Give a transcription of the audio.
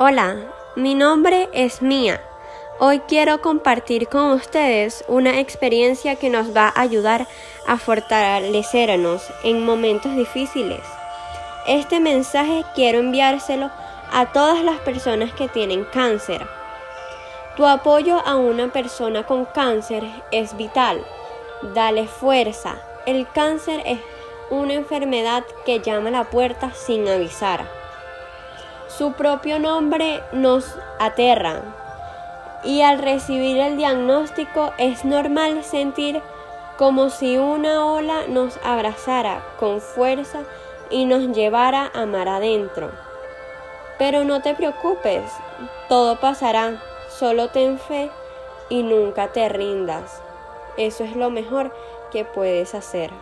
Hola, mi nombre es Mía. Hoy quiero compartir con ustedes una experiencia que nos va a ayudar a fortalecernos en momentos difíciles. Este mensaje quiero enviárselo a todas las personas que tienen cáncer. Tu apoyo a una persona con cáncer es vital. Dale fuerza. El cáncer es una enfermedad que llama a la puerta sin avisar. Su propio nombre nos aterra y al recibir el diagnóstico es normal sentir como si una ola nos abrazara con fuerza y nos llevara a mar adentro. Pero no te preocupes, todo pasará, solo ten fe y nunca te rindas. Eso es lo mejor que puedes hacer.